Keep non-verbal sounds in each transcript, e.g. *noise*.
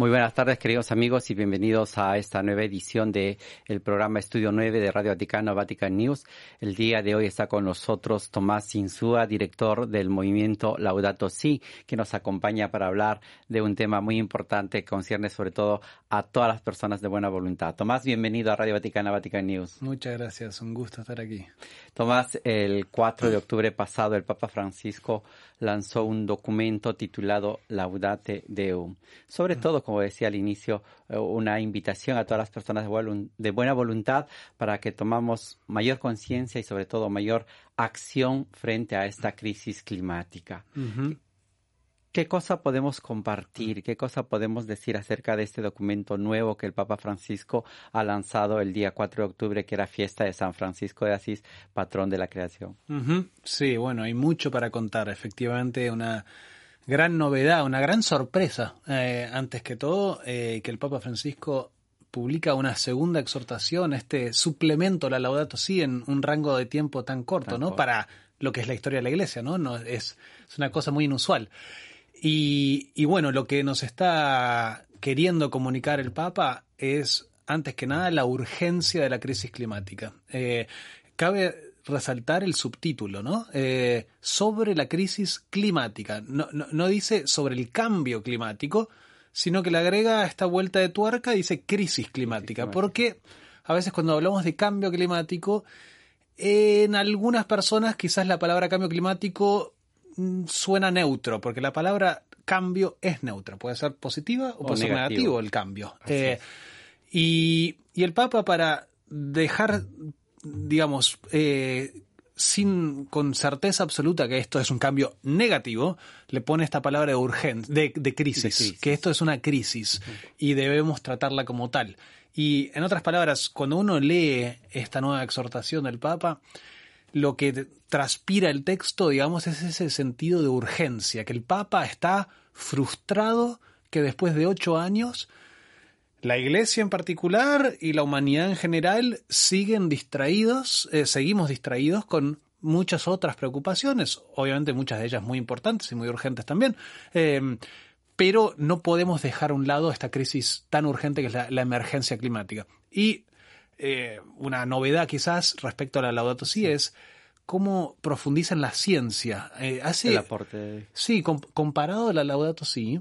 Muy buenas tardes, queridos amigos, y bienvenidos a esta nueva edición de el programa Estudio 9 de Radio Vaticano, Vatican News. El día de hoy está con nosotros Tomás Insúa, director del movimiento Laudato Si, que nos acompaña para hablar de un tema muy importante que concierne sobre todo a todas las personas de buena voluntad. Tomás, bienvenido a Radio Vaticano, Vatican News. Muchas gracias, un gusto estar aquí. Tomás, el 4 de octubre pasado el Papa Francisco lanzó un documento titulado Laudate Deum, sobre todo como decía al inicio, eh, una invitación a todas las personas de buena voluntad para que tomamos mayor conciencia y sobre todo mayor acción frente a esta crisis climática. ¿Qué cosa podemos compartir? ¿Qué cosa podemos decir acerca de este documento nuevo que el Papa Francisco ha lanzado el día 4 de octubre, que era fiesta de San Francisco de Asís, patrón de la creación? Sí, bueno, hay mucho para contar. Efectivamente, una gran novedad, una gran sorpresa, eh, antes que todo, eh, que el Papa Francisco publica una segunda exhortación, este suplemento la Laudato Si en un rango de tiempo tan corto, ¿no? Para lo que es la historia de la Iglesia, ¿no? no es, es una cosa muy inusual. Y, y, bueno, lo que nos está queriendo comunicar el Papa es, antes que nada, la urgencia de la crisis climática. Eh, cabe resaltar el subtítulo, ¿no? Eh, sobre la crisis climática. No, no, dice sobre el cambio climático, sino que le agrega esta vuelta de tuerca y dice crisis climática. Porque a veces cuando hablamos de cambio climático, en algunas personas quizás la palabra cambio climático suena neutro, porque la palabra cambio es neutra. Puede ser positiva o, puede ser negativo el cambio. Eh, y, y el Papa para dejar digamos, eh, sin con certeza absoluta que esto es un cambio negativo, le pone esta palabra de urgencia, de, crisis, que esto es una crisis y debemos tratarla como tal. Y en otras palabras, cuando uno lee esta nueva exhortación del Papa, lo que transpira el texto, digamos, es ese sentido de urgencia, que el Papa está frustrado que después de ocho años la iglesia en particular y la humanidad en general siguen distraídos, eh, seguimos distraídos con muchas otras preocupaciones, obviamente muchas de ellas muy importantes y muy urgentes también, em, pero no podemos dejar a un lado esta crisis tan urgente que es la, emergencia climática. Y eh, una novedad quizás respecto a la Laudato Si es cómo profundiza en la ciencia. Eh, hace, El aporte. Sí, comparado a la Laudato Si,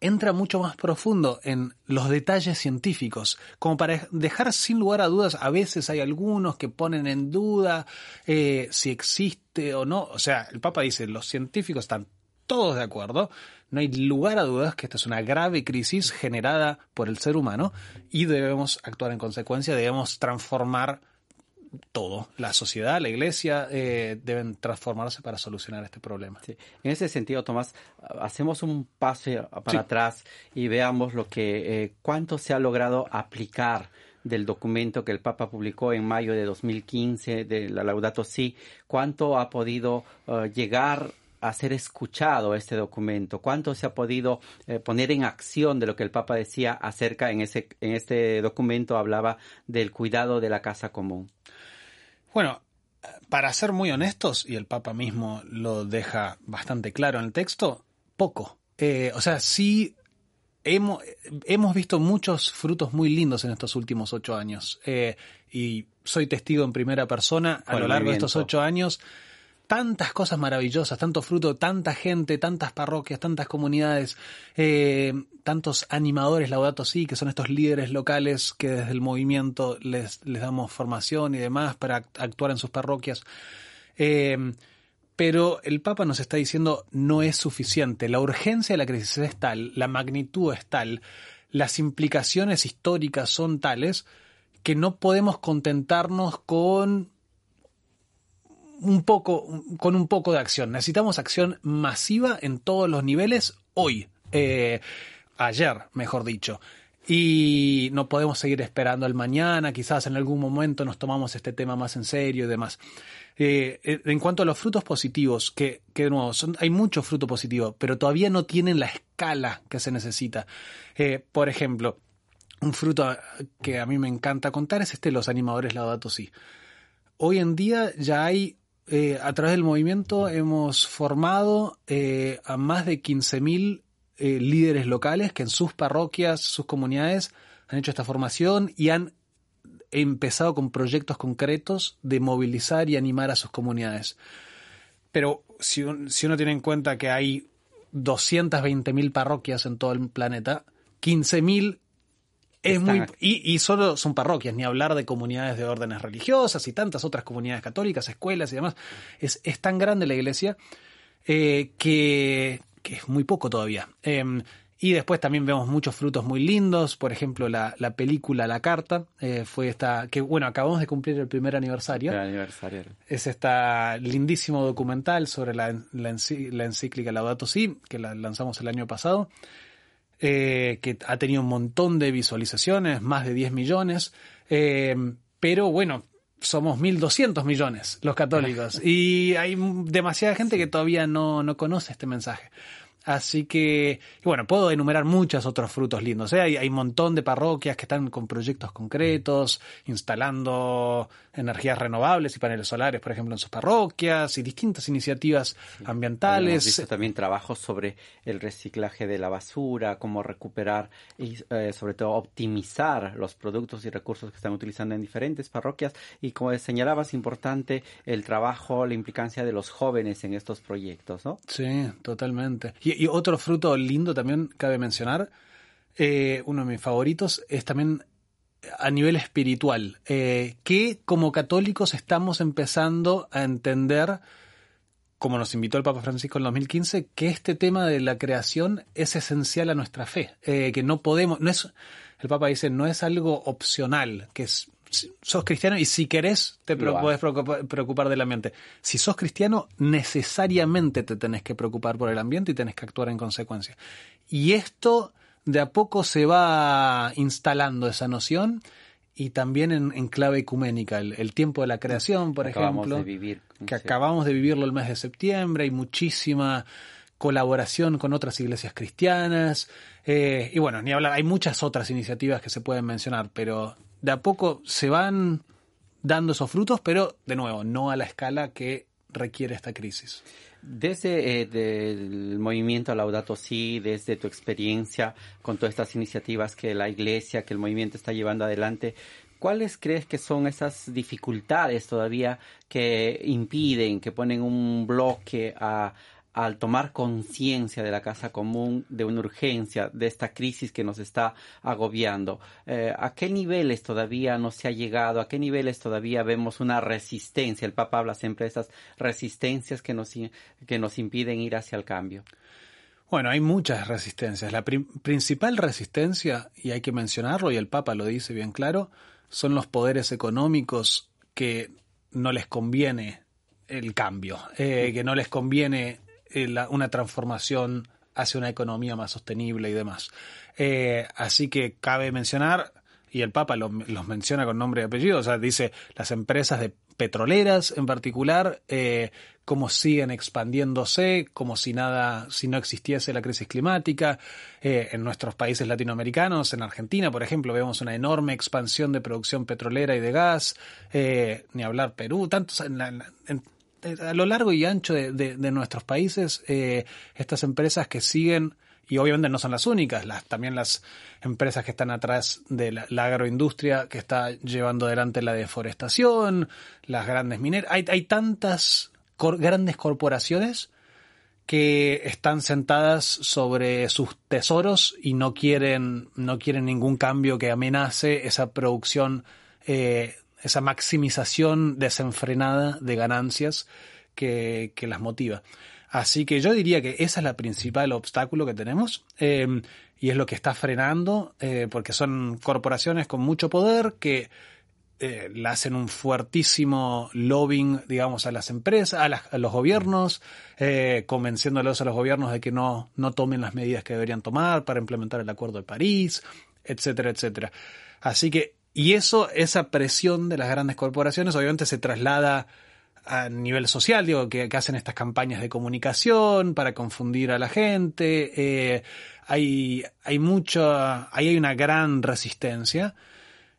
entra mucho más profundo en los detalles científicos, como para dejar sin lugar a dudas, a veces hay algunos que ponen en duda eh, si existe o no, o sea, el Papa dice, los científicos están todos de acuerdo, no hay lugar a dudas que esta es una grave crisis generada por el ser humano y debemos actuar en consecuencia, debemos transformar todo. La sociedad, la iglesia eh, deben transformarse para solucionar este problema. En ese sentido, Tomás, hacemos un paso para atrás y veamos lo que eh, cuánto se ha logrado aplicar del documento que el Papa publicó en mayo de 2015 de la Laudato Si, cuánto ha podido eh, llegar a ser escuchado este documento, cuánto se ha podido poner en acción de lo que el Papa decía acerca en ese en este documento hablaba del cuidado de la casa común. Bueno, para ser muy honestos, y el Papa mismo lo deja bastante claro en el texto, poco. Eh, o sea, sí hemos, hemos visto muchos frutos muy lindos en estos últimos ocho años. Eh, y soy testigo en primera persona a lo largo de estos ocho años tantas cosas maravillosas, tanto fruto, tanta gente, tantas parroquias, tantas comunidades, eh, tantos animadores laudatos sí, que son estos líderes locales que desde el movimiento les, les damos formación y demás para actuar en sus parroquias. Eh, pero el Papa nos está diciendo no es suficiente. La urgencia de la crisis es tal, la magnitud es tal, las implicaciones históricas son tales que no podemos contentarnos con un poco, con un poco de acción. Necesitamos acción masiva en todos los niveles hoy. Eh, ayer, mejor dicho. y no podemos seguir esperando el mañana, quizás en algún momento nos tomamos este tema más en serio y demás. Eh, en cuanto a los frutos positivos, que, que de nuevo, hay muchos frutos positivos, pero todavía no tienen la escala que se necesita. Eh, por ejemplo, un fruto que a mí me encanta contar es este los animadores Laudato Si. Hoy en día ya hay, eh, a través del movimiento, hemos formado eh, a más de 15.000 eh, líderes locales que en sus parroquias, sus comunidades, han hecho esta formación y han empezado con proyectos concretos de movilizar y animar a sus comunidades. Pero si, si uno tiene en cuenta que hay 220.000 parroquias en todo el planeta, 15.000 es muy, y, y, solo son parroquias, ni hablar de comunidades de órdenes religiosas y tantas otras comunidades católicas, escuelas y demás. Es, es tan grande la iglesia eh, que, que, es muy poco todavía. Eh, y después también vemos muchos frutos muy lindos, por ejemplo la, la película La Carta, eh, fue esta, que bueno, acabamos de cumplir el primer aniversario. El aniversario. Es esta lindísimo documental sobre la, la, la encíclica Laudato Si, que la lanzamos el año pasado eh, que ha tenido un montón de visualizaciones, más de 10 millones, eh, pero bueno, somos 1.200 millones los católicos *laughs* y hay demasiada gente que todavía no, no conoce este mensaje. Así que, bueno, puedo enumerar muchos otros frutos lindos. ¿eh? Hay, hay, un montón de parroquias que están con proyectos concretos, instalando energías renovables y paneles solares, por ejemplo, en sus parroquias y distintas iniciativas sí. ambientales. Visto también trabajos sobre el reciclaje de la basura, cómo recuperar y eh, sobre todo optimizar los productos y recursos que están utilizando en diferentes parroquias. Y como señalabas, importante el trabajo, la implicancia de los jóvenes en estos proyectos, ¿no? Sí, totalmente. Y y, otro fruto lindo también cabe mencionar, eh, uno de mis favoritos, es también a nivel espiritual, eh, que como católicos estamos empezando a entender, como nos invitó el Papa Francisco en 2015, que este tema de la creación es esencial a nuestra fe, eh, que no podemos, no es, el Papa dice, no es algo opcional, que es sos cristiano y si querés te podés preocupar, preocupar, del ambiente. Si sos cristiano, necesariamente te tenés que preocupar por el ambiente y tenés que actuar en consecuencia. Y esto de a poco se va instalando esa noción y también en, en clave ecuménica. El, el, tiempo de la creación, por acabamos ejemplo, de vivir, que sí. acabamos de vivirlo el mes de septiembre, hay muchísima colaboración con otras iglesias cristianas. Eh, y bueno, ni hablar, hay muchas otras iniciativas que se pueden mencionar, pero de a poco se van dando esos frutos, pero de nuevo, no a la escala que requiere esta crisis. Desde eh, el movimiento Laudato Si, desde tu experiencia con todas estas iniciativas que la iglesia, que el movimiento está llevando adelante, ¿cuáles crees que son esas dificultades todavía que impiden, que ponen un bloque a, al tomar conciencia de la casa común, de una urgencia, de esta crisis que nos está agobiando. Eh, ¿A qué niveles todavía no se ha llegado? ¿A qué niveles todavía vemos una resistencia? El Papa habla siempre de estas resistencias que nos, que nos impiden ir hacia el cambio. Bueno, hay muchas resistencias. La pri principal resistencia, y hay que mencionarlo, y el Papa lo dice bien claro, son los poderes económicos que no les conviene el cambio, eh, que no les conviene la, una transformación hacia una economía más sostenible y demás. Eh, así que cabe mencionar, y el Papa lo, los menciona con nombre y apellido, o sea, dice las empresas de petroleras en particular, eh, cómo siguen expandiéndose, como si nada, si no existiese la crisis climática. Eh, en nuestros países latinoamericanos, en Argentina, por ejemplo, vemos una enorme expansión de producción petrolera y de gas, eh, ni hablar Perú, tantos en, la, en, a lo largo y ancho de, de, nuestros países, eh, estas empresas que siguen, y obviamente no son las únicas, también las empresas que están atrás de la, agroindustria que está llevando adelante la deforestación, las grandes mineras, hay, hay tantas grandes corporaciones que están sentadas sobre sus tesoros y no quieren, no quieren ningún cambio que amenace esa producción eh, esa maximización desenfrenada de ganancias que, las motiva. Así que yo diría que esa es la principal obstáculo que tenemos eh, y es lo que está frenando, eh, porque son corporaciones con mucho poder que eh, le hacen un fuertísimo lobbying, digamos, a las empresas, a, las, los gobiernos, eh, convenciéndolos a los gobiernos de que no, no tomen las medidas que deberían tomar para implementar el Acuerdo de París, etcétera, etcétera. Así que, y eso, esa presión de las grandes corporaciones obviamente se traslada a nivel social, digo, que, hacen estas campañas de comunicación para confundir a la gente. Eh, hay, hay mucho, ahí hay una gran resistencia.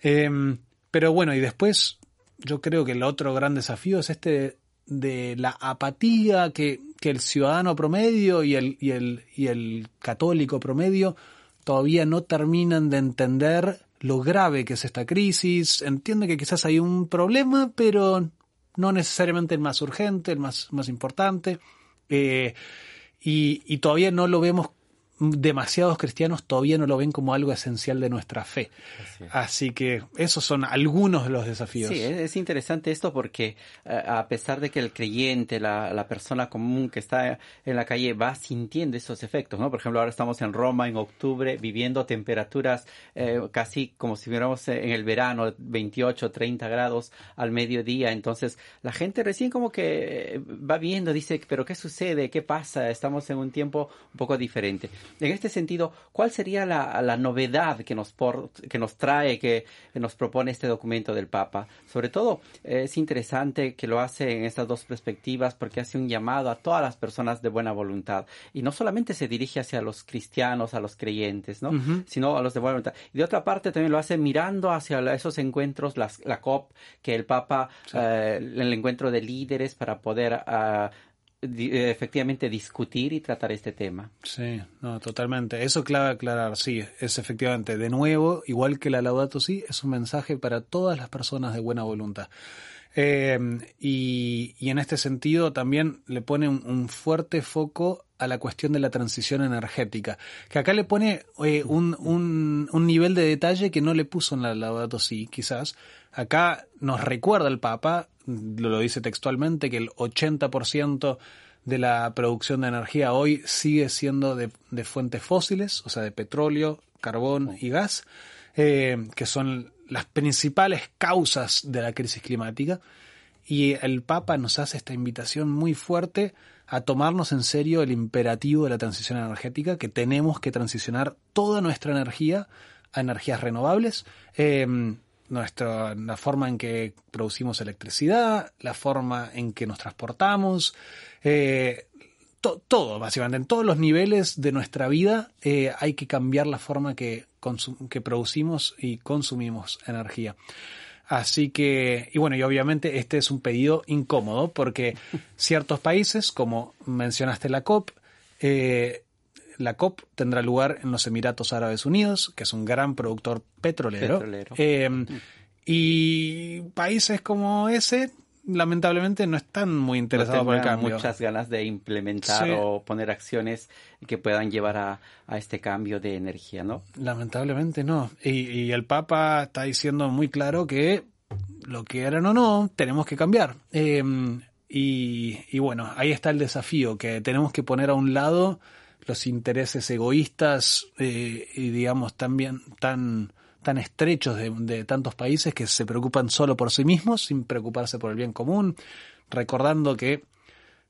Em, pero bueno, y después yo creo que el otro gran desafío es este de la apatía que, que el ciudadano promedio y el, y, el, y el católico promedio todavía no terminan de entender lo grave que es esta crisis. Entiende que quizás hay un problema, pero no necesariamente el más urgente, el más, más importante. Eh, y, y, todavía no lo vemos demasiados cristianos todavía no lo ven como algo esencial de nuestra fe. Así, que esos son algunos de los desafíos. Sí, es interesante esto porque eh, a pesar de que el creyente, la, la, persona común que está en la calle va sintiendo esos efectos, ¿no? Por ejemplo, ahora estamos en Roma en octubre viviendo temperaturas eh, casi como si viéramos en el verano, 28, 30 grados al mediodía. Entonces, la gente recién como que va viendo, dice, pero ¿qué sucede? ¿Qué pasa? Estamos en un tiempo un poco diferente. En este sentido, ¿cuál sería la, novedad que nos, que nos trae, que, nos propone este documento del Papa? Sobre todo, es interesante que lo hace en estas dos perspectivas porque hace un llamado a todas las personas de buena voluntad y no solamente se dirige hacia los cristianos, a los creyentes, ¿no? sino a los de buena voluntad. Y de otra parte también lo hace mirando hacia esos encuentros, la COP, que el Papa, eh, el encuentro de líderes para poder uh, eh, efectivamente discutir y tratar este tema. Sí, no, totalmente. Eso clave aclarar, sí, es efectivamente, de nuevo, igual que la Laudato Si, es un mensaje para todas las personas de buena voluntad. Eh, y, y, en este sentido también le pone un, fuerte foco a la cuestión de la transición energética, que acá le pone eh, un, un, nivel de detalle que no le puso en la Laudato Si, quizás. Acá nos recuerda el Papa lo dice textualmente, que el 80% de la producción de energía hoy sigue siendo de, fuentes fósiles, o sea, de petróleo, carbón y gas, eh, que son las principales causas de la crisis climática. Y el Papa nos hace esta invitación muy fuerte a tomarnos en serio el imperativo de la transición energética, que tenemos que transicionar toda nuestra energía a energías renovables. Nuestra, la forma en que producimos electricidad, la forma en que nos transportamos, eh, todo, básicamente, en todos los niveles de nuestra vida eh, hay que cambiar la forma que, que producimos y consumimos energía. Así que, y bueno, y obviamente este es un pedido incómodo porque *laughs* ciertos países, como mencionaste la COP, eh, la COP tendrá lugar en los Emiratos Árabes Unidos, que es un gran productor petrolero. Em, y países como ese, lamentablemente, no están muy interesados por el cambio. muchas ganas de implementar o poner acciones que puedan llevar a, este cambio de energía, ¿no? Lamentablemente no. Y, el Papa está diciendo muy claro que lo que eran o no, tenemos que cambiar. Em, y, y, bueno, ahí está el desafío, que tenemos que poner a un lado los intereses egoístas eh, y digamos también tan tan estrechos de, tantos países que se preocupan solo por sí mismos sin preocuparse por el bien común, recordando que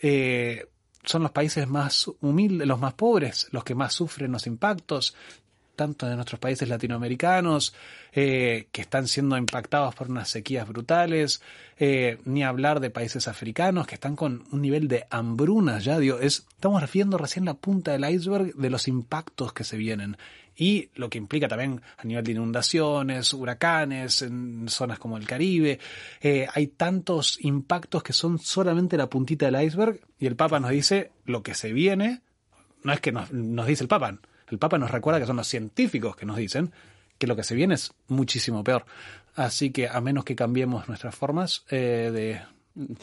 eh, son los países más humildes, los más pobres, los que más sufren los impactos, tanto de nuestros países latinoamericanos, eh, que están siendo impactados por unas sequías brutales, eh, ni hablar de países africanos que están con un nivel de hambruna ya, digo, es, estamos refiriendo recién la punta del iceberg de los impactos que se vienen y lo que implica también a nivel de inundaciones, huracanes, en zonas como el Caribe. Eh, hay tantos impactos que son solamente la puntita del iceberg y el Papa nos dice lo que se viene, no es que nos, nos dice el Papa, el Papa nos recuerda que son los científicos que nos dicen que lo que se viene es muchísimo peor. Así que a menos que cambiemos nuestras formas eh, de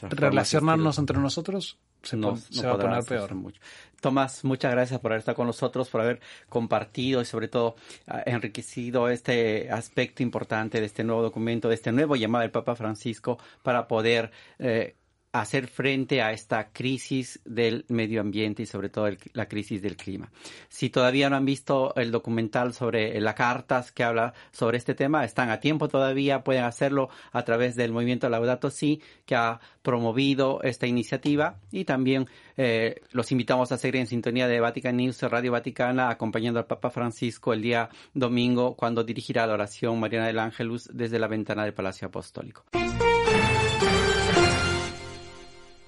relacionarnos entre nosotros, se, va a poner peor. Mucho. Tomás, muchas gracias por haber estado con nosotros, por haber compartido y sobre todo ah, enriquecido este aspecto importante de este nuevo documento, de este nuevo llamado del Papa Francisco para poder eh, hacer frente a esta crisis del medio ambiente y sobre todo la crisis del clima. Si todavía no han visto el documental sobre las cartas que habla sobre este tema, están a tiempo todavía, pueden hacerlo a través del movimiento Laudato Si, que ha promovido esta iniciativa y también eh, los invitamos a seguir en sintonía de Vatican News, Radio Vaticana, acompañando al Papa Francisco el día domingo cuando dirigirá la oración Mariana del Ángelus desde la ventana del Palacio Apostólico.